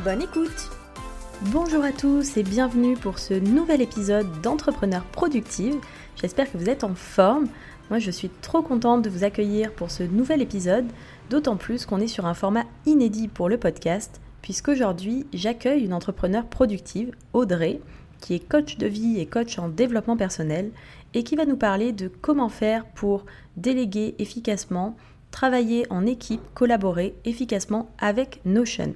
Bonne écoute Bonjour à tous et bienvenue pour ce nouvel épisode d'Entrepreneurs Productive. J'espère que vous êtes en forme. Moi je suis trop contente de vous accueillir pour ce nouvel épisode, d'autant plus qu'on est sur un format inédit pour le podcast, puisqu'aujourd'hui j'accueille une entrepreneur productive, Audrey, qui est coach de vie et coach en développement personnel, et qui va nous parler de comment faire pour déléguer efficacement travailler en équipe, collaborer efficacement avec Notion.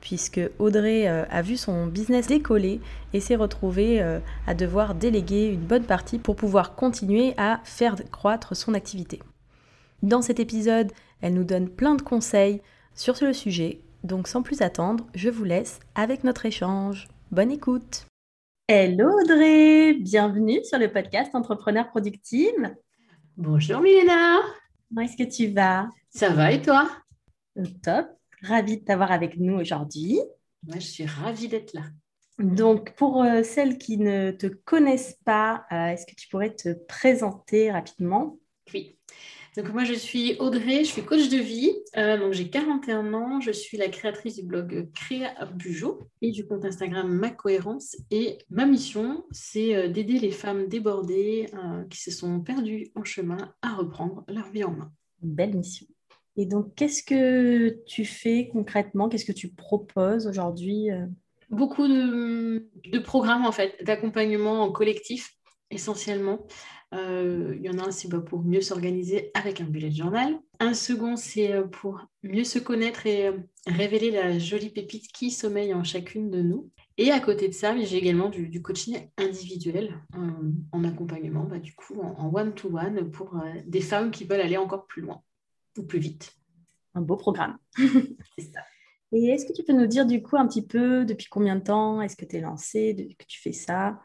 Puisque Audrey euh, a vu son business décoller et s'est retrouvée euh, à devoir déléguer une bonne partie pour pouvoir continuer à faire croître son activité. Dans cet épisode, elle nous donne plein de conseils sur le sujet, donc sans plus attendre, je vous laisse avec notre échange. Bonne écoute Hello Audrey, bienvenue sur le podcast Entrepreneur Productive. Bonjour Milena Comment est-ce que tu vas? Ça va et toi? Top. Ravie de t'avoir avec nous aujourd'hui. Moi, je suis ravie d'être là. Donc, pour euh, celles qui ne te connaissent pas, euh, est-ce que tu pourrais te présenter rapidement? Oui. Donc, moi, je suis Audrey, je suis coach de vie. Euh, donc, j'ai 41 ans. Je suis la créatrice du blog Créa Bujo et du compte Instagram Ma Cohérence. Et ma mission, c'est d'aider les femmes débordées qui se sont perdues en chemin à reprendre leur vie en main. Une belle mission. Et donc, qu'est-ce que tu fais concrètement? Qu'est-ce que tu proposes aujourd'hui Beaucoup de, programmes, en fait, d'accompagnement en collectif essentiellement. Euh, il y en a un, c'est pour mieux s'organiser avec un bullet journal. Un second, c'est euh, pour mieux se connaître et euh, révéler la jolie pépite qui sommeille en chacune de nous. Et à côté de ça, j'ai également du, coaching individuel en, accompagnement, bah, du coup, en one-to-one pour des femmes qui veulent aller encore plus loin ou plus vite. Un beau programme. c'est ça. Et est-ce que tu peux nous dire du coup un petit peu depuis combien de temps est-ce que tu es lancée, que tu fais ça?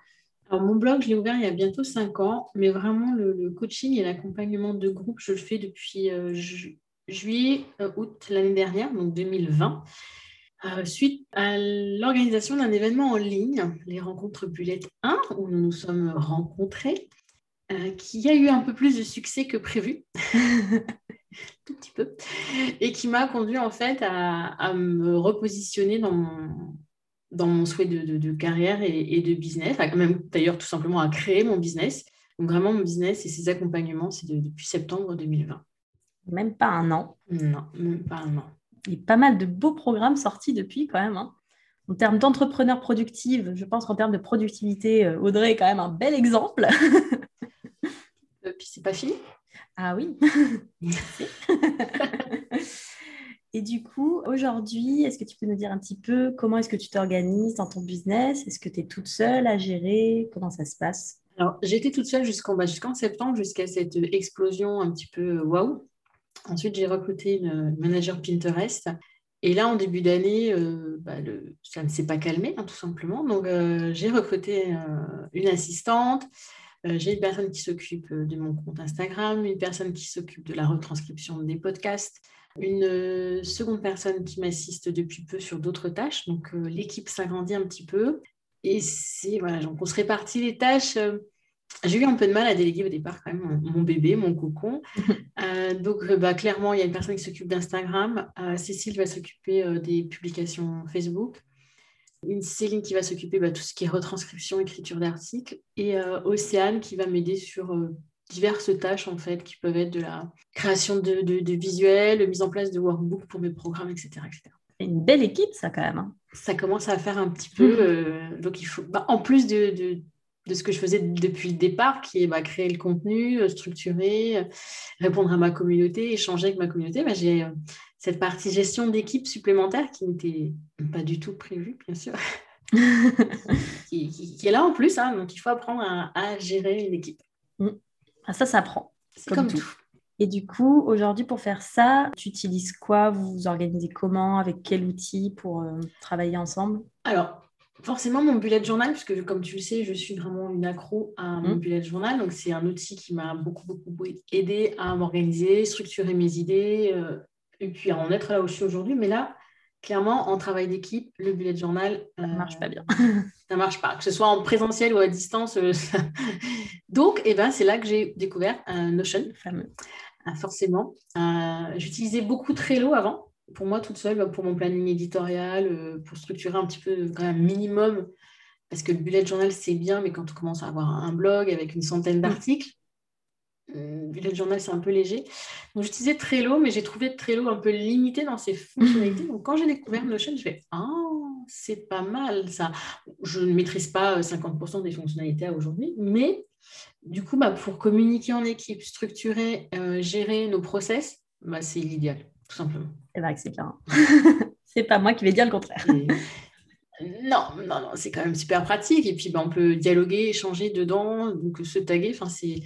Mon blog, je l'ai ouvert il y a bientôt cinq ans, mais vraiment le, coaching et l'accompagnement de groupe, je le fais depuis euh, juillet, euh, août l'année dernière, donc 2020. Euh, suite à l'organisation d'un événement en ligne, les rencontres Bullet 1, où nous nous sommes rencontrés, qui a eu un peu plus de succès que prévu, tout petit peu, et qui m'a conduit en fait à, me repositionner dans mon, dans mon souhait de, carrière et, de business, même d'ailleurs tout simplement à créer mon business. Donc vraiment mon business et ses accompagnements, c'est depuis septembre 2020. Même pas un an. Non, même pas un an. Il y a pas mal de beaux programmes sortis depuis quand même. Hein. En termes d'entrepreneur productive, je pense qu'en termes de productivité, euh, Audrey est quand même un bel exemple. Et euh, puis c'est pas fini. Ah oui. Et du coup, aujourd'hui, est-ce que tu peux nous dire un petit peu comment est-ce que tu t'organises dans ton business? Est-ce que tu es toute seule à gérer? Comment ça se passe? Alors, j'étais toute seule jusqu'en bah, septembre, jusqu'à cette explosion un petit peu euh, waouh. Ensuite, j'ai recruté une manager Pinterest. Et là, en début d'année, euh, bah, ça ne s'est pas calmé, hein, tout simplement. Donc, euh, j'ai recruté une assistante. J'ai une personne qui s'occupe de mon compte Instagram, une personne qui s'occupe de la retranscription des podcasts, une euh, seconde personne qui m'assiste depuis peu sur d'autres tâches. Donc euh, l'équipe s'agrandit un petit peu. Et c'est voilà, donc on se répartit les tâches. Euh, j'ai eu un peu de mal à déléguer au départ quand même mon, bébé, mon cocon. donc bah, clairement, il y a une personne qui s'occupe d'Instagram. Cécile va s'occuper des publications Facebook. Une Céline qui va s'occuper de bah, tout ce qui est retranscription, écriture d'articles. Et Océane qui va m'aider sur diverses tâches en fait qui peuvent être de la création de, de, visuels, mise en place de workbooks pour mes programmes, etc. etc. Une belle équipe ça quand même. Hein. Ça commence à faire un petit peu. Euh, donc il faut, bah, en plus de, de, de, ce que je faisais depuis le départ, qui est bah, créer le contenu, euh, structurer, euh, répondre à ma communauté, échanger avec ma communauté, j'ai cette partie gestion d'équipe supplémentaire qui n'était pas du tout prévue, bien sûr. qui, qui, est là en plus, hein, donc il faut apprendre à, à gérer une équipe. Mm. Ah, ça s'apprend. C'est comme, tout. Et du coup, aujourd'hui, pour faire ça, tu utilises quoi? Vous vous organisez comment? Avec quel outil pour euh, travailler ensemble? Alors, forcément, mon bullet journal, puisque comme tu le sais, je suis vraiment une accro à mon mmh. bullet journal. Donc, c'est un outil qui m'a beaucoup, beaucoup aidé à m'organiser, structurer mes idées, euh, et puis à en être là où je suis aujourd'hui. Mais là, clairement, en travail d'équipe, le bullet journal. Ça ne marche pas bien. ça marche pas, que ce soit en présentiel ou à distance. Donc, eh ben, c'est là que j'ai découvert un Notion. fameux. Ah, forcément. Euh, j'utilisais beaucoup Trello avant, pour moi toute seule, pour mon planning éditorial, euh, pour structurer un petit peu quand même minimum, parce que le bullet journal c'est bien, mais quand on commence à avoir un blog avec une centaine mm. d'articles, le euh, bullet journal c'est un peu léger. Donc j'utilisais Trello, mais j'ai trouvé Trello un peu limité dans ses fonctionnalités. Donc quand j'ai découvert Notion, je fais ah c'est pas mal ça. Je ne maîtrise pas 50% des fonctionnalités aujourd'hui, mais du coup, bah, pour communiquer en équipe, structurer, euh, gérer nos process, bah, c'est l'idéal, tout simplement. C'est vrai que c'est bien. c'est pas moi qui vais dire le contraire. Non, non, non, c'est quand même super pratique. Et puis, bah, on peut dialoguer, échanger dedans, donc se taguer. Enfin, c'est...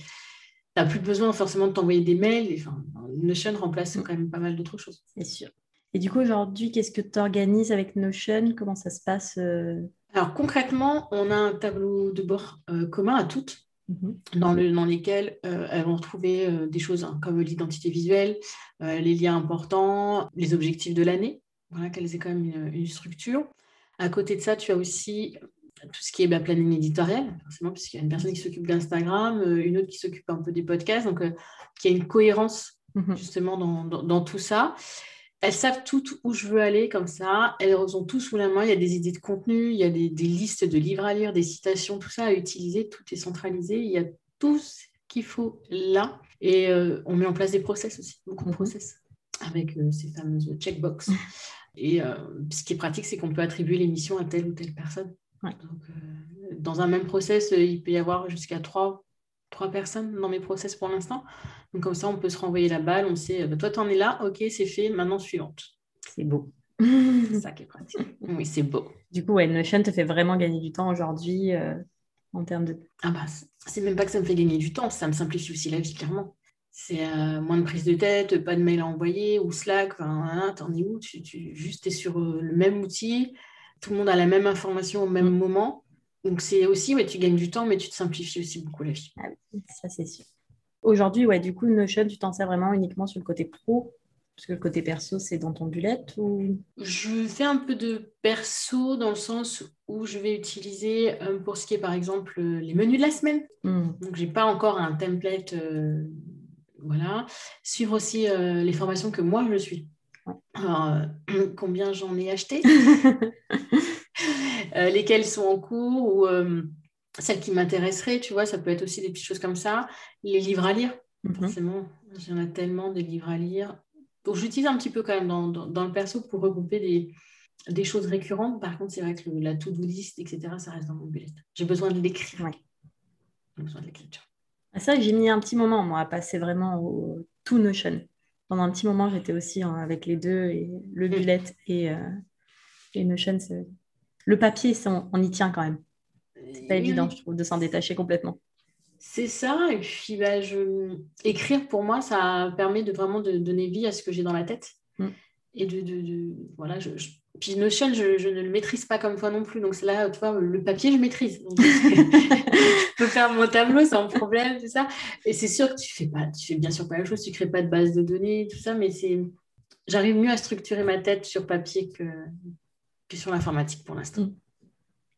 Tu n'as plus besoin forcément de t'envoyer des mails. Enfin, Notion remplace quand même pas mal d'autres choses. C'est sûr. Et du coup, aujourd'hui, qu'est-ce que tu organises avec Notion? Comment ça se passe euh? Alors, concrètement, on a un tableau de bord euh, commun à toutes. Mhm. dans, le, dans, lesquels euh, elles vont retrouver des choses hein, comme l'identité visuelle, les liens importants, les objectifs de l'année, voilà, qu'elles aient quand même une, structure. À côté de ça, tu as aussi tout ce qui est bah, planning éditorial, forcément, puisqu'il y a une personne qui s'occupe d'Instagram, une autre qui s'occupe un peu des podcasts, donc il y a une cohérence mhm. justement dans, dans, tout ça elles savent toutes où je veux aller comme ça. Elles ont tout sous la main. Il y a des idées de contenu, il y a des, listes de livres à lire, des citations, tout ça à utiliser. Tout est centralisé. Il y a tout ce qu'il faut là. Et euh, on met en place des process aussi, beaucoup de mhm. process avec euh, ces fameuses checkbox. Mhm. Et euh, ce qui est pratique, c'est qu'on peut attribuer l'émission à telle ou telle personne. Dans un même process, il peut y avoir jusqu'à trois, trois personnes dans mes process pour l'instant. Donc comme ça, on peut se renvoyer la balle, on sait, bah, toi, tu en es là, ok, c'est fait, maintenant suivante. C'est beau. c'est ça qui est pratique. Oui, c'est beau. Du coup, ouais, Notion te fait vraiment gagner du temps aujourd'hui euh, en termes de... Ah bah, c'est même pas que ça me fait gagner du temps, ça me simplifie aussi la vie, clairement. C'est euh, moins de prise de tête, pas de mail à envoyer ou Slack, enfin, t'en es où? Tu, tu, Juste, es sur euh, le même outil, tout le monde a la même information au même mm. moment. Donc c'est aussi, ouais, tu gagnes du temps, mais tu te simplifies aussi beaucoup la vie. Ah oui, ça c'est sûr. Aujourd'hui, ouais, du coup, Notion, tu t'en sers vraiment uniquement sur le côté pro? Parce que le côté perso, c'est dans ton bullet ou... Je fais un peu de perso dans le sens où je vais utiliser euh, pour ce qui est par exemple les menus de la semaine. Hmm. Donc, je n'ai pas encore un template. Euh, voilà. Suivre aussi euh, les formations que moi je suis. Alors, combien j'en ai acheté Lesquelles sont en cours ou celle qui m'intéresserait, tu vois, ça peut être aussi des petites choses comme ça. Les livres à lire, mhm. forcément, il y en a tellement de livres à lire. Donc j'utilise un petit peu quand même dans, dans, le perso pour regrouper des, des, choses récurrentes. Par contre, c'est vrai que la to-do list, etc., ça reste dans mon bullet. J'ai besoin de l'écrire. Ouais. J'ai besoin de l'écriture. Ah, ça, j'ai mis un petit moment, moi, à passer vraiment au tout Notion. Pendant un petit moment, j'étais aussi avec les deux, et le mm. bullet et, euh, et Notion. Le papier, on, on y tient quand même. C'est pas évident, je trouve, de s'en détacher complètement. C'est ça. Et puis, bah, écrire, pour moi, ça permet de vraiment de donner vie à ce que j'ai dans la tête. Mm. Et de, Voilà, je, Puis Notion, je, je, ne le maîtrise pas comme toi non plus. Donc, c'est là, tu vois, le papier, je maîtrise. je peux faire mon tableau sans problème, tout ça. Et c'est sûr que tu fais pas, tu fais bien sûr pas la chose, tu crées pas de base de données, tout ça, mais c'est... J'arrive mieux à structurer ma tête sur papier que, que sur l'informatique pour l'instant. Mm.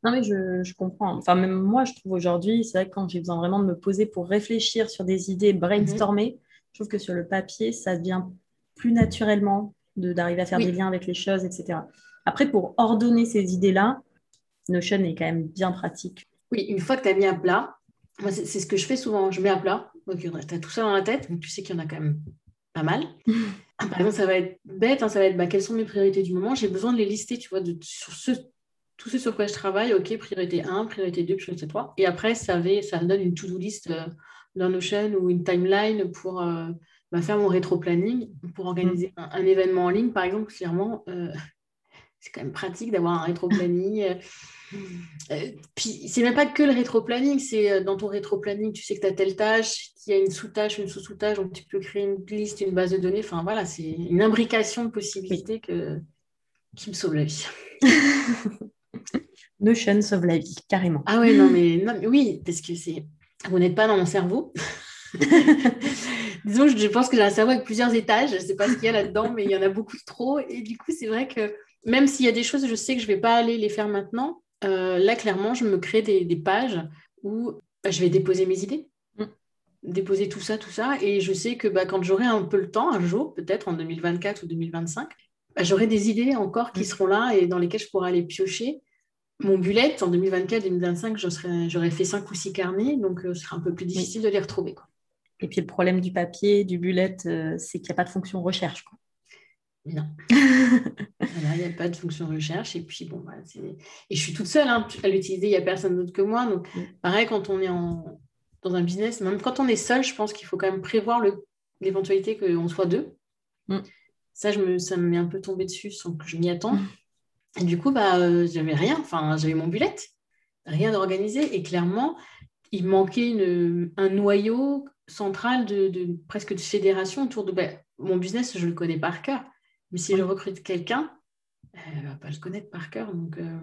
Non, mais je, comprends. Enfin, même moi, je trouve aujourd'hui, c'est vrai que quand j'ai besoin vraiment de me poser pour réfléchir sur des idées, brainstormer, mhm. je trouve que sur le papier, ça devient plus naturellement d'arriver à faire des liens avec les choses, etc. Après, pour ordonner ces idées-là, Notion est quand même bien pratique. Oui, une fois que tu as mis un plat, moi, c'est ce que je fais souvent. Je mets un plat, tu as tout ça dans la tête, donc tu sais qu'il y en a quand même pas mal. Par exemple, ça va être bête, hein, ça va être bah, quelles sont mes priorités du moment? J'ai besoin de les lister, tu vois, de, sur ce tout ce sur quoi je travaille, ok, priorité 1, priorité 2, priorité 3. Et après, ça, ça donne une to-do list euh, dans Notion ou une timeline pour euh, bah, faire mon rétro-planning, pour organiser mm. un, événement en ligne, par exemple, clairement. Euh, c'est quand même pratique d'avoir un rétro-planning. Euh, puis, c'est même pas que le rétro-planning, c'est euh, dans ton rétro-planning, tu sais que tu as telle tâche, qu'il y a une sous-tâche, une sous-sous-tâche, donc tu peux créer une liste, une base de données. Enfin, voilà, c'est une imbrication de possibilités que... qui me sauve la vie. Notion sauve la vie, carrément. Ah ouais, non, mais, non, mais oui, parce que c'est. Vous n'êtes pas dans mon cerveau. Disons, je pense que j'ai un cerveau avec plusieurs étages. Je ne sais pas ce qu'il y a là-dedans, mais il y en a beaucoup trop. Et du coup, c'est vrai que même s'il y a des choses, je sais que je ne vais pas aller les faire maintenant. Euh, là, clairement, je me crée des, pages où bah, je vais déposer mes idées. Mm. Déposer tout ça, tout ça. Et je sais que bah, quand j'aurai un peu le temps, un jour, peut-être en 2024 ou 2025, bah, j'aurai des idées encore qui mm. seront là et dans lesquelles je pourrai aller piocher. Mon bullet, en 2024-2025, j'aurais fait cinq ou six carnets, donc euh, ce sera un peu plus difficile de les retrouver. Quoi. Et puis le problème du papier, du bullet, euh, c'est qu'il n'y a pas de fonction recherche. Quoi. Non. il n'y a pas de fonction recherche. Et puis, bon, bah, et je suis toute seule hein, à l'utiliser. Il n'y a personne d'autre que moi. Donc, mm. pareil, quand on est en... dans un business, même quand on est seul, je pense qu'il faut quand même prévoir l'éventualité qu'on soit deux. Mm. Ça, je me... ça me met un peu tombé dessus sans que je m'y attende. Et du coup, bah, euh, j'avais rien. Enfin, j'avais mon bullet, rien d'organisé. Et clairement, il manquait une... un noyau central de, de, presque de fédération autour de bah, mon business, je le connais par cœur. Mais si je recrute quelqu'un, elle ne va pas le connaître par cœur. Donc, euh,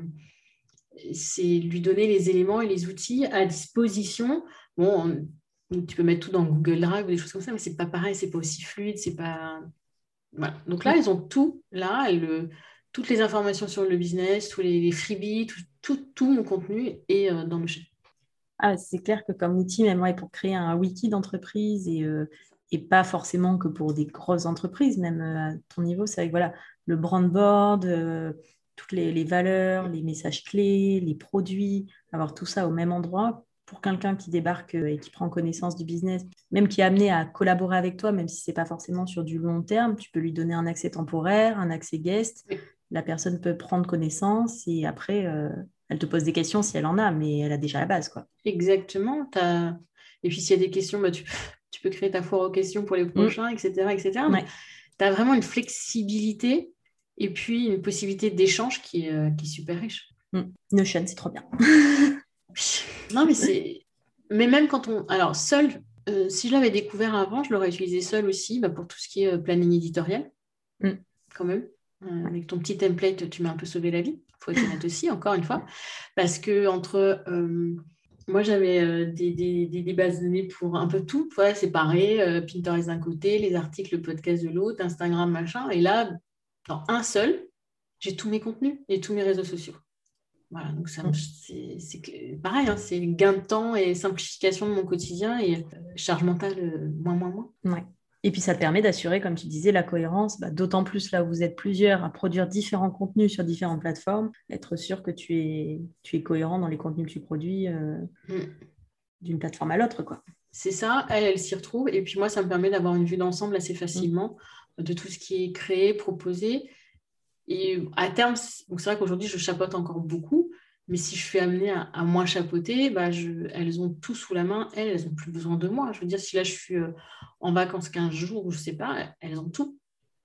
c'est lui donner les éléments et les outils à disposition. Bon, tu peux mettre tout dans Google Drive ou des choses comme ça, mais c'est pas pareil, c'est pas aussi fluide, c'est pas. Voilà. Donc là, ils ont tout là, toutes les informations sur le business, tous les, freebies, tout, tout, mon contenu est euh, dans le chat. Ah, c'est clair que comme outil, même pour créer un wiki d'entreprise et, euh, et pas forcément que pour des grosses entreprises, même euh, à ton niveau, c'est avec voilà, le brand board, euh, toutes les, valeurs, les messages clés, les produits, avoir tout ça au même endroit pour quelqu'un qui débarque et qui prend connaissance du business, même qui est amené à collaborer avec toi, même si ce n'est pas forcément sur du long terme, tu peux lui donner un accès temporaire, un accès guest. La personne peut prendre connaissance et après, elle te pose des questions si elle en a, mais elle a déjà la base. Quoi. Exactement. As... Et puis s'il y a des questions, bah, tu, tu peux créer ta foire aux questions pour les mm. prochains, etc. etc. Tu as vraiment une flexibilité et puis une possibilité d'échange qui, est, euh, qui est super riche. Mm. Notion, c'est trop bien. non, mais c'est. Mais même quand on. Alors, seul, euh, si je l'avais découvert avant, je l'aurais utilisé seul aussi bah, pour tout ce qui est euh, planning éditorial. Mm. Quand même. Avec ton petit template, tu m'as un peu sauvé la vie. Il faut être honnête aussi, encore une fois. Parce que entre moi, j'avais euh, des, bases de données pour un peu tout, ouais, séparé, euh, Pinterest d'un côté, les articles, le podcast de l'autre, Instagram, machin. Et là, dans un seul, j'ai tous mes contenus et tous mes réseaux sociaux. Voilà, donc c'est pareil, hein, c'est gain de temps et simplification de mon quotidien et euh, charge mentale moins, moins, moins. Ouais. Et puis ça te permet d'assurer, comme tu disais, la cohérence, bah, d'autant plus là où vous êtes plusieurs à produire différents contenus sur différentes plateformes, être sûr que tu es, tu es cohérent dans les contenus que tu produis euh, mm. d'une plateforme à l'autre. quoi. C'est ça, elle, elle s'y retrouve. Et puis moi, ça me permet d'avoir une vue d'ensemble assez facilement de tout ce qui est créé, proposé. Et à terme, c'est vrai qu'aujourd'hui, je chapote encore beaucoup. Mais si je suis amenée à, moins chapeauter, bah elles ont tout sous la main. Elles, elles n'ont plus besoin de moi. Je veux dire, si là, je suis euh, en vacances 15 jours ou je ne sais pas, elles ont tout.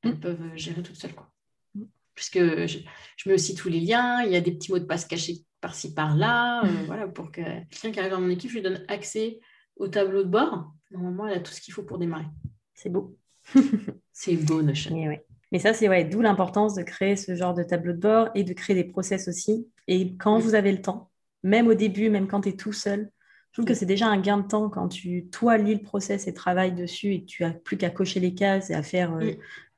Elles mm. peuvent gérer toutes seules. Quoi. Mm. Puisque je, mets aussi tous les liens. Il y a des petits mots de passe cachés par-ci, par-là. Euh, mm. voilà, pour que quelqu'un qui arrive dans mon équipe, je lui donne accès au tableau de bord. Normalement, elle a tout ce qu'il faut pour démarrer. C'est beau. C'est beau, Notion. Mais, Mais ça, c'est ouais, d'où l'importance de créer ce genre de tableau de bord et de créer des process aussi et quand vous avez le temps, même au début, même quand tu es tout seul, je trouve que c'est déjà un gain de temps quand tu, toi, lis le process et travailles dessus et que tu n'as plus qu'à cocher les cases et à faire euh,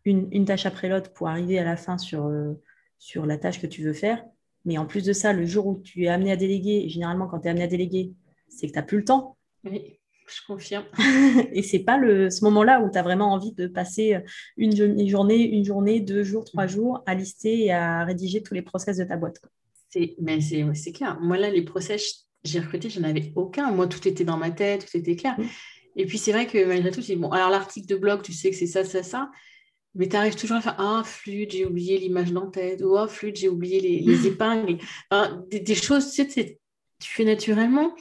une, tâche après l'autre pour arriver à la fin sur, euh, sur la tâche que tu veux faire. Mais en plus de ça, le jour où tu es amené à déléguer, généralement quand tu es amené à déléguer, c'est que tu n'as plus le temps. Oui, je confirme. et c'est pas le, ce moment-là où tu as vraiment envie de passer une, journée, une journée, deux jours, trois jours à lister et à rédiger tous les process de ta boîte. C'est, mais c'est, clair. Moi, là, les process, j'ai recruté, je n'en avais aucun. Moi, tout était dans ma tête, tout était clair. Mm. Et puis, c'est vrai que malgré tout, c'est bon. Alors, l'article de blog, tu sais que c'est ça, ça, ça. Mais tu arrives toujours à faire Ah, flûte, j'ai oublié l'image d'en-tête. Ou Ah, flûte, j'ai oublié les, les épingles. des, choses, tu sais, tu fais naturellement.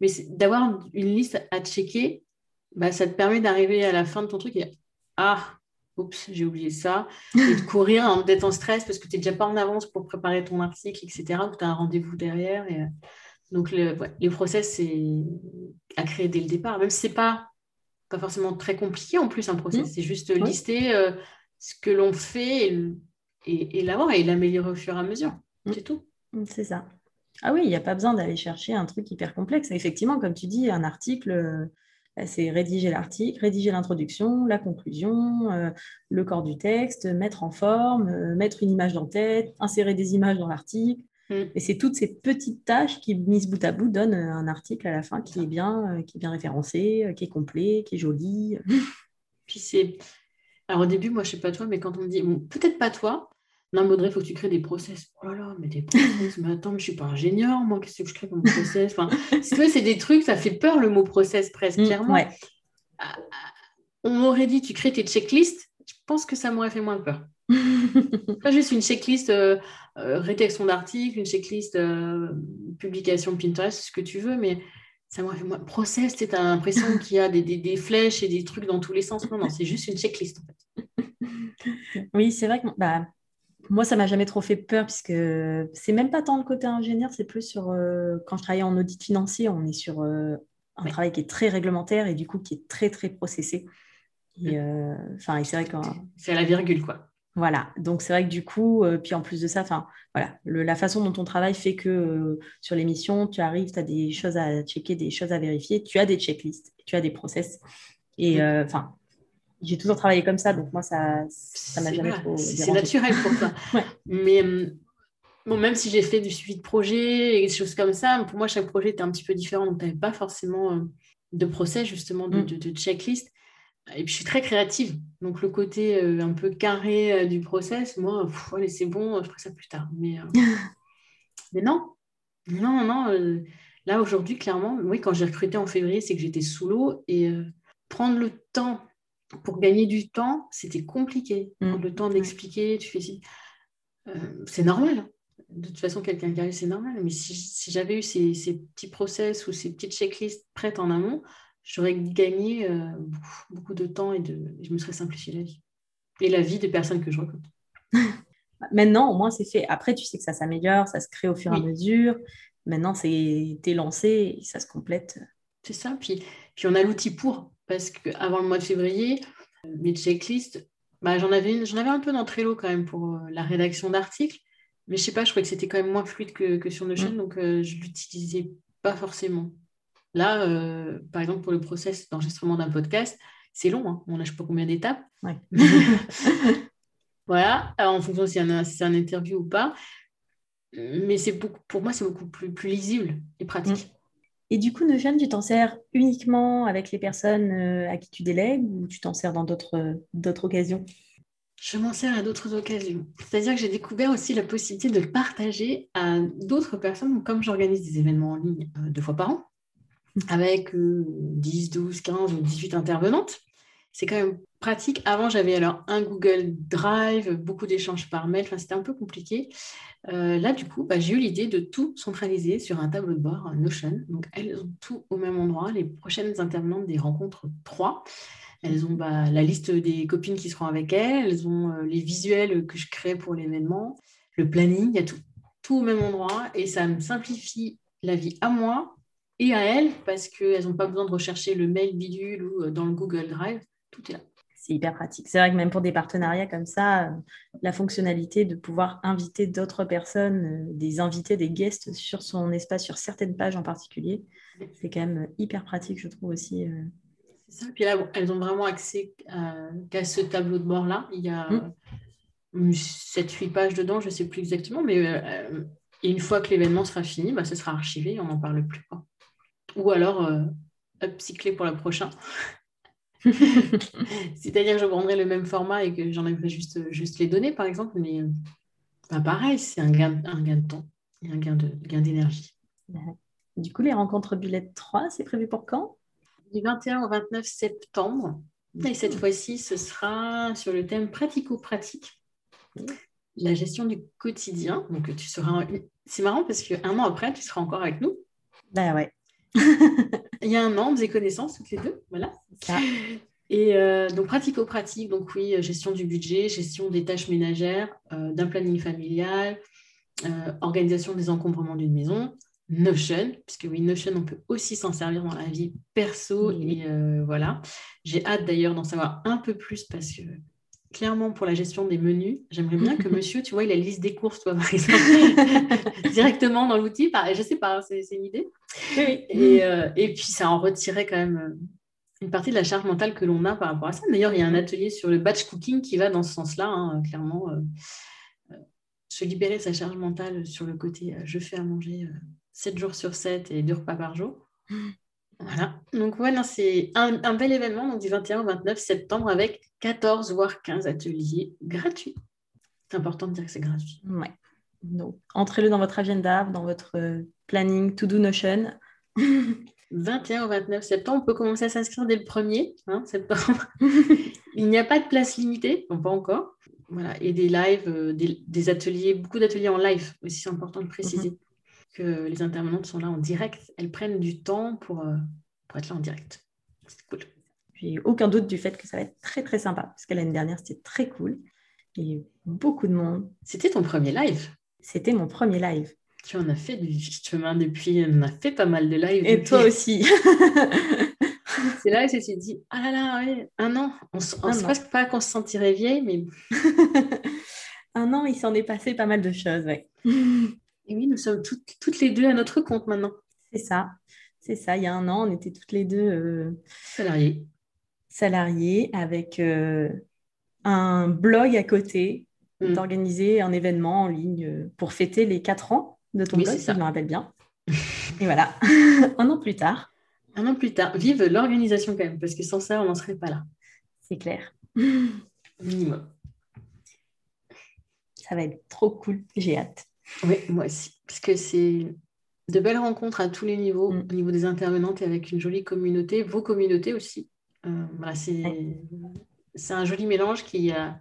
Mais d'avoir une liste à checker, bah, ça te permet d'arriver à la fin de ton truc et Ah, oups, j'ai oublié ça, et de courir, d'être en stress parce que tu n'es déjà pas en avance pour préparer ton article, etc., ou tu as un rendez-vous derrière. Et, euh, donc, le, les process, c'est à créer dès le départ, même si ce n'est pas, pas forcément très compliqué en plus, un process, mmh. c'est juste lister euh, ce que l'on fait et, et, et l'avoir et l'améliorer au fur et à mesure. Mmh. C'est tout. Mmh, c'est ça. Ah oui, il n'y a pas besoin d'aller chercher un truc hyper complexe. Effectivement, comme tu dis, un article, euh, c'est rédiger l'article, rédiger l'introduction, la conclusion, euh, le corps du texte, mettre en forme, euh, mettre une image dans tête, insérer des images dans l'article. Mm. Et c'est toutes ces petites tâches qui, mises bout à bout, donnent un article à la fin qui est bien, qui est bien référencé, qui est complet, qui est joli. Puis c'est. Alors au début, moi je sais pas toi, mais quand on me dit, peut-être pas toi, non, Maudrey, il faut que tu crées des process. Oh là là, mais des process, mais attends, mais je suis pas ingénieur, moi, qu'est-ce que je crée comme process? Enfin, Si tu veux, c'est des trucs, ça fait peur le mot process presque, mm, clairement. Ah, on m'aurait dit, tu crées tes checklists, je pense que ça m'aurait fait moins peur. pas juste une checklist euh, euh, rédaction d'article, une checklist euh, publication Pinterest, ce que tu veux, mais ça m'aurait fait moins. Process, tu as l'impression qu'il y a des, des, des, flèches et des trucs dans tous les sens. Non, non, c'est juste une checklist en fait. Oui, c'est vrai que bah, moi, ça m'a jamais trop fait peur puisque c'est même pas tant le côté ingénieur, c'est plus sur euh, quand je travaillais en audit financier, on est sur euh, un travail qui est très réglementaire et du coup qui est très très processé. Et, euh, enfin, c'est vrai que c'est à la virgule quoi. Voilà, donc c'est vrai que du coup, puis en plus de ça, enfin voilà, la façon dont on travaille fait que sur l'émission, tu arrives, tu as des choses à checker, des choses à vérifier, tu as des checklists, tu as des process. Et enfin, j'ai toujours travaillé comme ça, donc moi, ça ça m'a jamais trop. C'est naturel pour toi. Mais euh, bon, même si j'ai fait du suivi de projet et des choses comme ça, pour moi, chaque projet était un petit peu différent. Donc, tu n'avais pas forcément euh, de procès, justement, de, mm. de, checklist. Et puis, je suis très créative. Donc, le côté euh, un peu carré du process, moi, allez, c'est bon, je ferai ça plus tard. Mais, mais non, non, non. là, aujourd'hui, clairement, oui, quand j'ai recruté en février, c'est que j'étais sous l'eau. Et prendre le temps pour gagner du temps, c'était compliqué. Mm. le temps d'expliquer, tu fais si. Euh, c'est normal. De toute façon, quelqu'un qui arrive, c'est normal. Mais si, j'avais eu ces, petits process ou ces petites checklists prêtes en amont, j'aurais gagné euh, beaucoup, de temps et, de, je me serais simplifié la vie. Et la vie des personnes que je recrute. Maintenant, au moins, c'est fait. Après, tu sais que ça s'améliore, ça se crée au fur et à mesure. Maintenant, c'est lancé et ça se complète. C'est ça. Puis, puis on a l'outil pour parce qu'avant le mois de février, euh, mes checklists, bah, j'en avais, j'en avais un peu dans Trello quand même pour euh, la rédaction d'articles, mais je sais pas, je crois que c'était quand même moins fluide que, sur Notion, mm. donc euh, je ne l'utilisais pas forcément. Là, par exemple, pour le process d'enregistrement d'un podcast, c'est long, hein. on n'a je sais pas combien d'étapes. voilà, en fonction si c'est un interview ou pas. Mais c'est beaucoup, pour moi, c'est beaucoup plus, plus lisible et pratique. Mm. Et du coup, Notion, tu t'en sers uniquement avec les personnes euh, à qui tu délègues ou tu t'en sers dans d'autres occasions? Je m'en sers à d'autres occasions. C'est-à-dire que j'ai découvert aussi la possibilité de le partager à d'autres personnes, comme j'organise des événements en ligne euh, deux fois par an, avec 10, 12, 15 ou 18 intervenantes. C'est quand même pratique. Avant, j'avais alors un Google Drive, beaucoup d'échanges par mail, c'était un peu compliqué. Euh, là, du coup, bah, j'ai eu l'idée de tout centraliser sur un tableau de bord Notion. Donc, elles ont tout au même endroit. Les prochaines intervenantes des rencontres 3, elles ont bah, la liste des copines qui seront avec elles, elles ont euh, les visuels que je crée pour l'événement, le planning, il y a tout, tout au même endroit. Et ça me simplifie la vie à moi et à elles parce qu'elles n'ont pas besoin de rechercher le mail bidule ou euh, dans le Google Drive. Tout est là c'est hyper pratique. C'est vrai que même pour des partenariats comme ça, euh, la fonctionnalité de pouvoir inviter d'autres personnes, euh, des invités, des guests sur son espace, sur certaines pages en particulier, c'est quand même hyper pratique, je trouve aussi. Euh. C'est ça. Puis là, elles ont vraiment accès qu'à ce tableau de bord-là. Il y a 7-8 mmh. pages dedans, je ne sais plus exactement, mais une fois que l'événement sera fini, bah, ce sera archivé, on n'en parle plus. Ou alors, upcyclé pour le prochain. C'est-à-dire que je prendrais le même format et que j'enlèverais juste, juste les données, par exemple, mais bah, pareil, c'est un gain, un gain de temps et un gain, de, gain d'énergie. Du coup, les rencontres Bullet 3, c'est prévu pour quand? Du 21 au 29 septembre. Et cette fois-ci, ce sera sur le thème pratico-pratique, la gestion du quotidien. Donc, tu seras. C'est marrant parce qu'un an après, tu seras encore avec nous. Ben ouais. Il y a un an, on faisait connaissance toutes les deux. Voilà. Et donc pratico-pratique, donc oui, gestion du budget, gestion des tâches ménagères, d'un planning familial, organisation des encombrements d'une maison, Notion, puisque oui, Notion, on peut aussi s'en servir dans la vie perso. Et voilà. J'ai hâte d'ailleurs d'en savoir un peu plus parce que clairement pour la gestion des menus, j'aimerais bien que monsieur, tu vois, il a la liste des courses, toi, par exemple, directement dans l'outil. Je sais pas, c'est une idée. Et, euh, et, puis, ça en retirait quand même euh, une partie de la charge mentale que l'on a par rapport à ça. D'ailleurs, il y a un atelier sur le batch cooking qui va dans ce sens-là, hein, clairement. Euh, se libérer de sa charge mentale sur le côté je fais à manger 7 jours sur 7 et 2 repas par jour. Voilà. Donc, voilà, c'est un, un, bel événement donc, du 21 au 29 septembre avec 14 voire 15 ateliers gratuits. C'est important de dire que c'est gratuit. Ouais. Donc, entrez-le dans votre agenda, dans votre euh, planning To Do Notion. 21 au 29 septembre, on peut commencer à s'inscrire dès le 1er hein, septembre. Il n'y a pas de place limitée, bon, pas encore. Voilà. Et des lives, euh, des, ateliers, beaucoup d'ateliers en live aussi, c'est important de préciser. Mhm que les intervenantes sont là en direct. Elles prennent du temps pour, euh, pour être là en direct. C'est cool. J'ai aucun doute du fait que ça va être très très sympa parce que l'année dernière c'était très cool. Il y a eu beaucoup de monde. C'était ton premier live? C'était mon premier live. Tu en as fait du chemin depuis, on a fait pas mal de lives. Et toi aussi. c'est là que je me suis dit, ah là là, ouais, un an. On ne sait presque pas qu'on se sentirait vieille, mais. un an, il s'en est passé pas mal de choses, ouais. Et oui, nous sommes toutes, les deux à notre compte maintenant. C'est ça. C'est ça. Il y a un an, on était toutes les deux euh, salariées. Salariées avec euh, un blog à côté, mm. d'organiser un événement en ligne euh, pour fêter les quatre ans de ton blog, si je me rappelle bien. Et voilà, un an plus tard. Un an plus tard. Vive l'organisation quand même, parce que sans ça, on n'en serait pas là. C'est clair. Minimum. Ça va être trop cool. J'ai hâte. Oui, moi aussi. Parce que c'est de belles rencontres à tous les niveaux, mm. au niveau des intervenantes et avec une jolie communauté, vos communautés aussi. Euh, voilà, c'est un joli mélange qui a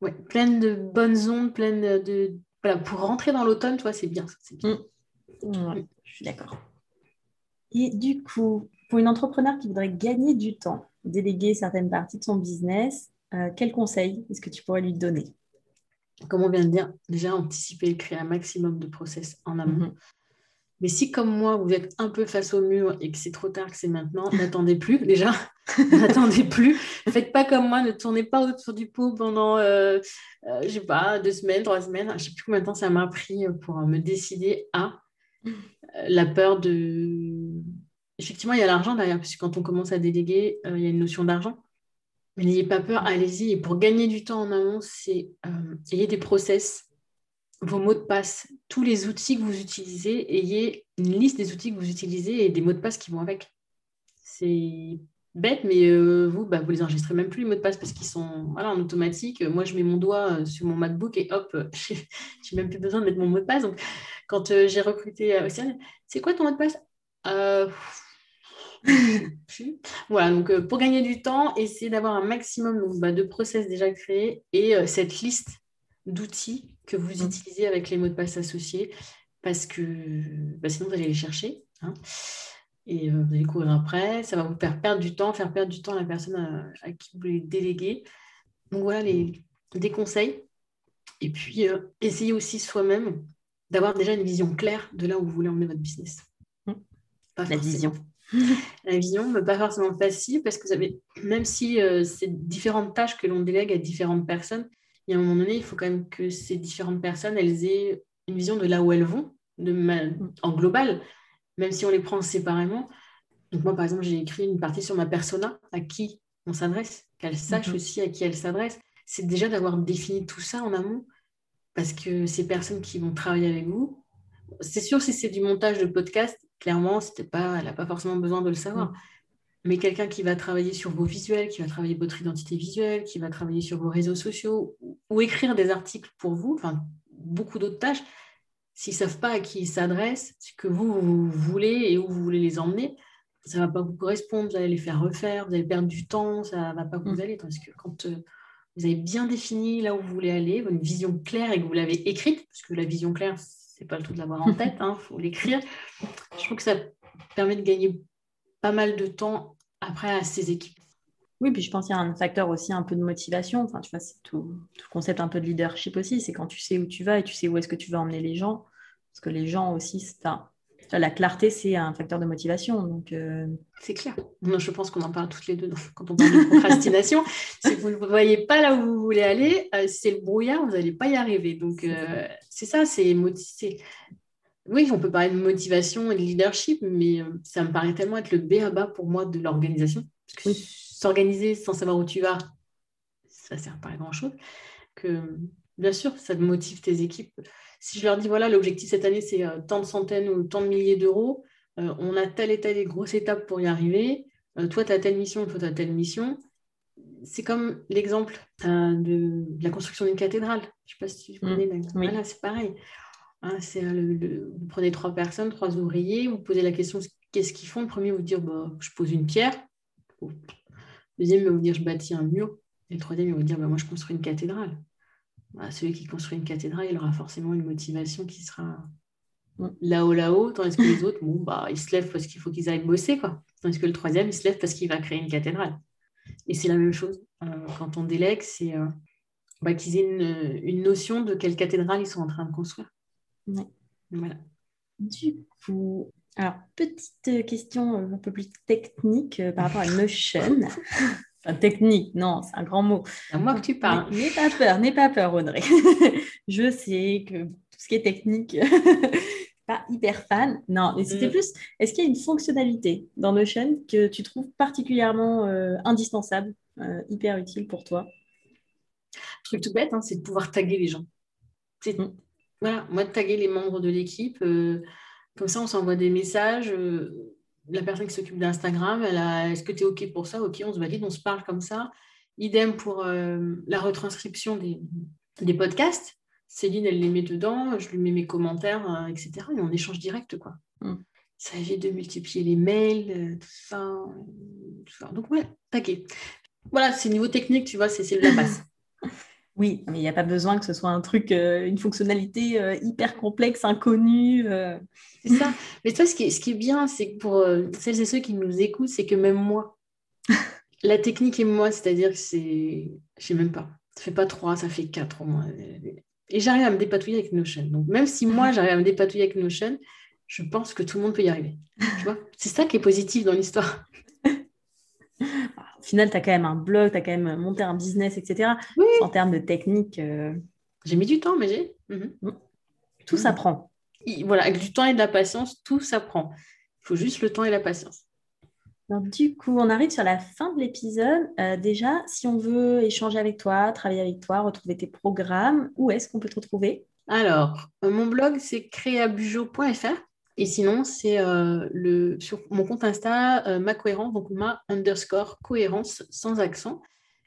ouais, plein de bonnes ondes, plein de. Voilà, pour rentrer dans l'automne, toi, c'est bien. bien. Mm. je suis d'accord. Et du coup, pour une entrepreneur qui voudrait gagner du temps, déléguer certaines parties de son business, euh, quel conseil est-ce que tu pourrais lui donner? Comme on vient de dire, déjà anticiper et créer un maximum de process en amont. Mhm. Mais si, comme moi, vous êtes un peu face au mur et que c'est trop tard, que c'est maintenant, n'attendez plus déjà. n'attendez plus. Faites pas comme moi, ne tournez pas autour du pot pendant, euh, euh, je sais pas, deux semaines, trois semaines. Je sais plus combien de temps ça m'a pris pour me décider à euh, la peur de. Effectivement, il y a l'argent derrière, parce que quand on commence à déléguer, il y a une notion d'argent. N'ayez pas peur, allez-y. Et pour gagner du temps en amont, c'est euh, ayez des process, vos mots de passe, tous les outils que vous utilisez, ayez une liste des outils que vous utilisez et des mots de passe qui vont avec. C'est bête, mais euh, vous, bah, vous les enregistrez même plus les mots de passe parce qu'ils sont voilà, en automatique. Moi, je mets mon doigt euh, sur mon MacBook et hop, j'ai même plus besoin de mettre mon mot de passe. Donc, quand j'ai recruté, c'est quoi ton mot de passe? voilà, donc euh, pour gagner du temps, essayez d'avoir un maximum bah, de process déjà créés et euh, cette liste d'outils que vous mm. utilisez avec les mots de passe associés parce que bah, sinon vous allez les chercher hein, et euh, vous allez courir après. Ça va vous faire perdre du temps, faire perdre du temps à la personne à, qui vous voulez déléguer. Donc voilà les, des conseils. Et puis essayez aussi soi-même d'avoir déjà une vision claire de là où vous voulez emmener votre business. Mm. la vision. la vision, mais pas forcément facile parce que même si euh, c'est différentes tâches que l'on délègue à différentes personnes, il y a un moment donné, il faut quand même que ces différentes personnes, elles aient une vision de là où elles vont, de en global, même si on les prend séparément. Donc moi, par exemple, j'ai écrit une partie sur ma persona, à qui on s'adresse, qu'elle sache mhm. aussi à qui elle s'adresse. C'est déjà d'avoir défini tout ça en amont, parce que ces personnes qui vont travailler avec vous, c'est sûr si c'est du montage de podcast, clairement, pas, elle n'a pas forcément besoin de le savoir. Mm. Mais quelqu'un qui va travailler sur vos visuels, qui va travailler votre identité visuelle, qui va travailler sur vos réseaux sociaux ou, écrire des articles pour vous, enfin beaucoup d'autres tâches, s'ils ne savent pas à qui ils s'adressent, ce que vous, vous, voulez et où vous voulez les emmener, ça ne va pas vous correspondre, vous allez les faire refaire, vous allez perdre du temps, ça ne va pas vous mm. aller. Parce que quand euh, vous avez bien défini là où vous voulez aller, une vision claire et que vous l'avez écrite, parce que la vision claire, c'est pas le tout de l'avoir en tête, il hein, faut l'écrire. Je trouve que ça permet de gagner pas mal de temps après à ces équipes. Oui, puis je pense qu'il y a un facteur aussi un peu de motivation. Enfin, tu vois, c'est tout, le concept un peu de leadership aussi. C'est quand tu sais où tu vas et tu sais où est-ce que tu vas emmener les gens. Parce que les gens aussi, c'est la clarté, c'est un facteur de motivation. Donc, euh, C'est clair. je pense qu'on en parle toutes les deux quand on parle de procrastination. si vous ne voyez pas là où vous voulez aller, euh, c'est le brouillard, vous n'allez pas y arriver. Donc, euh, c'est ça, c'est oui, on peut parler de motivation et de leadership, mais ça me paraît tellement être le B à bas pour moi de l'organisation. Parce que s'organiser sans savoir où tu vas, ça ne sert pas à grand-chose. Que bien sûr, ça te motive tes équipes si je leur dis, voilà, l'objectif cette année, c'est euh, tant de centaines ou tant de milliers d'euros, euh, on a telle et telle grosse étape pour y arriver, euh, toi, tu as telle mission, toi, tu as telle mission. C'est comme l'exemple de, la construction d'une cathédrale. Je ne sais pas si tu connais. Mmh, voilà, c'est pareil. Hein, vous prenez trois personnes, trois ouvriers, vous posez la question qu'est-ce qu'ils font? Le premier, vous dire bah, je pose une pierre. Le deuxième, vous dire je bâtis un mur. Et le troisième, il va vous dire bah, moi, je construis une cathédrale. Bah, celui qui construit une cathédrale, il aura forcément une motivation qui sera là-haut, là-haut, tandis que les autres, bon, bah, ils se lèvent parce qu'il faut qu'ils aillent bosser, quoi. Tandis que le troisième, il se lève parce qu'il va créer une cathédrale. Et c'est la même chose. Euh, quand on délègue, c'est euh, bah, qu'ils aient une, notion de quelle cathédrale ils sont en train de construire. Voilà. Du coup, alors, petite question un peu plus technique euh, par rapport à Notion. Enfin, technique, non, c'est un grand mot. C'est moi que tu parles. N'aie pas peur, n'aie pas peur, Audrey. je sais que tout ce qui est technique, pas hyper fan. Non, mais c'était mm. plus, est-ce qu'il y a une fonctionnalité dans Notion que tu trouves particulièrement euh, indispensable, euh, hyper utile pour toi? Truc tout bête, hein, c'est de pouvoir taguer les gens. Mm. Voilà, moi de taguer les membres de l'équipe, euh, comme ça on s'envoie des messages la personne qui s'occupe d'Instagram, elle a est-ce que tu es OK pour ça? Ok, on se valide, on se parle comme ça. Idem pour euh, la retranscription des, des, podcasts. Céline, elle les met dedans, je lui mets mes commentaires, euh, etc. Et on échange direct, quoi. Mm. Ça évite de multiplier les mails, euh, tout ça, Donc, ouais, taquet. Voilà, c'est niveau technique, tu vois, c'est le la base. Oui, mais il n'y a pas besoin que ce soit un truc, euh, une fonctionnalité euh, hyper complexe, inconnue. Euh. C'est ça. Mais toi, ce qui est, ce qui est bien, c'est que pour celles et ceux qui nous écoutent, c'est que même moi, la technique et moi, c'est-à-dire que c'est. Je sais même pas. Ça fait pas trois, ça fait quatre au moins. Et j'arrive à me dépatouiller avec Notion. Donc, même si moi, j'arrive à me dépatouiller avec Notion, je pense que tout le monde peut y arriver. Tu vois? C'est ça qui est positif dans l'histoire final, tu as quand même un blog, tu as quand même monté un business, etc. En termes de technique. Euh, j'ai mis du temps, mais j'ai. Mhm. Mm. Tout mhm. s'apprend. Voilà, avec du temps et de la patience, tout s'apprend. Il faut juste le temps et la patience. du coup, on arrive sur la fin de l'épisode. Euh, déjà, si on veut échanger avec toi, travailler avec toi, retrouver tes programmes, où est-ce qu'on peut te retrouver? Alors, euh, mon blog, c'est créabujo.fr. Et sinon, c'est euh, sur mon compte Insta, euh, ma cohérence, donc ma underscore cohérence sans accent.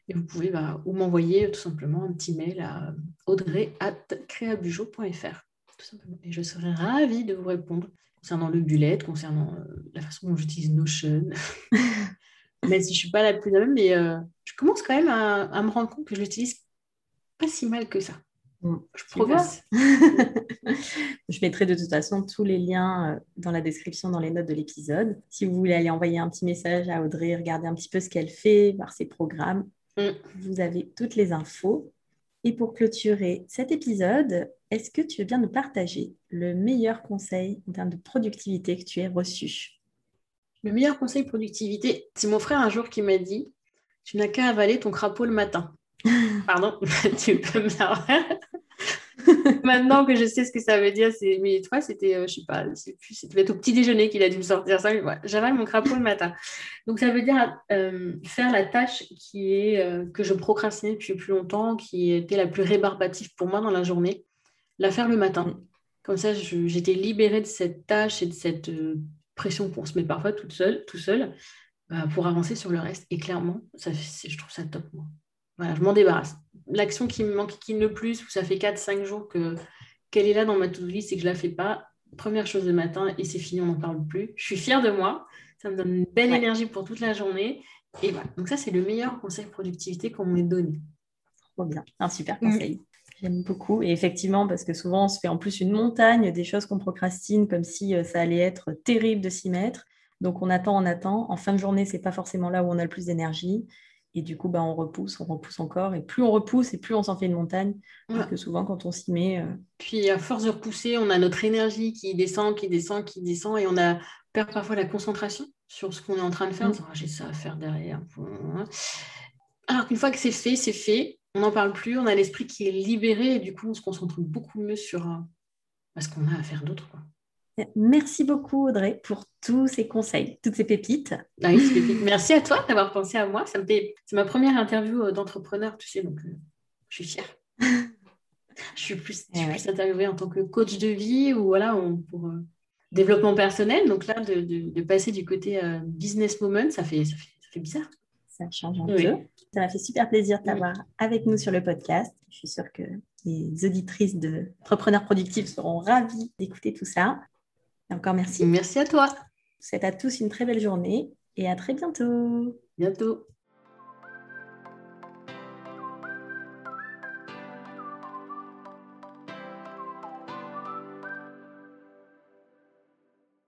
Et vous pouvez bah, ou m'envoyer tout simplement un petit mail à audrey at créabujo.fr. Tout simplement. Et je serai ravie de vous répondre concernant le bullet, concernant euh, la façon dont j'utilise Notion. mais si je ne suis pas la plus à même, mais je commence quand même à, à me rendre compte que je l'utilise pas si mal que ça. Je progresse. je mettrai de toute façon tous les liens euh, dans la description, dans les notes de l'épisode. Si vous voulez aller envoyer un petit message à Audrey, regarder un petit peu ce qu'elle fait, voir ses programmes, mm. vous avez toutes les infos. Et pour clôturer cet épisode, est-ce que tu veux bien nous partager le meilleur conseil en termes de productivité que tu aies reçu? Le meilleur conseil de productivité, c'est mon frère un jour qui m'a dit Tu n'as qu'à avaler ton crapaud le matin. Pardon, tu peux me Maintenant que je sais ce que ça veut dire, c'est mais toi, c'était, euh, je sais pas, c'était au petit déjeuner qu'il a dû me sortir ça. Ouais, J'avale mon crapaud le matin. Donc ça veut dire euh, faire la tâche qui est euh, que je procrastinais depuis plus longtemps, qui était la plus rébarbative pour moi dans la journée, la faire le matin. Comme ça, j'étais libérée de cette tâche et de cette pression qu'on se met parfois toute seule, tout seul, pour avancer sur le reste. Et clairement, ça, je trouve ça top, moi. Voilà, je m'en débarrasse. L'action qui me manque qui le plus, où ça fait 4-5 jours que, qu'elle est là dans ma to-do list et que je ne la fais pas, première chose le matin et c'est fini, on n'en parle plus. Je suis fière de moi, ça me donne une belle énergie pour toute la journée. Et voilà, donc ça, c'est le meilleur conseil de productivité qu'on m'ait donné. Trop bien, un super conseil. J'aime beaucoup. Et effectivement, parce que souvent, on se fait en plus une montagne des choses qu'on procrastine comme si euh, ça allait être terrible de s'y mettre. Donc, on attend, on attend. En fin de journée, ce n'est pas forcément là où on a le plus d'énergie. Et du coup, bah, on repousse, on repousse encore. Et plus on repousse et plus on s'en fait une montagne. Parce que souvent, quand on s'y met. Euh, Puis, à force de repousser, on a notre énergie qui descend, qui descend, qui descend. Et on a, perd parfois la concentration sur ce qu'on est en train de faire. Mm. Ah, j'ai ça à faire derrière. Alors qu'une fois que c'est fait, c'est fait. On n'en parle plus. On a l'esprit qui est libéré. Et du coup, on se concentre beaucoup mieux sur euh, bah, ce qu'on a à faire d'autre. Merci beaucoup Audrey pour tous ces conseils, toutes ces pépites. Ah Merci à toi d'avoir pensé à moi. Ça me fait... C'est ma première interview euh, d'entrepreneur, tu sais, donc euh, je suis fière. je suis plus, je suis interviewée en tant que coach de vie ou voilà, pour euh, développement personnel. Donc là, de, passer du côté business moment, ça fait, ça fait, bizarre. Ça change un peu. Ça m'a fait super plaisir de t'avoir avec nous sur le podcast. Je suis sûre que les auditrices d'entrepreneurs productifs seront ravies d'écouter tout ça encore merci. Merci à toi. Souhaite à tous une très belle journée et à très bientôt. Bientôt.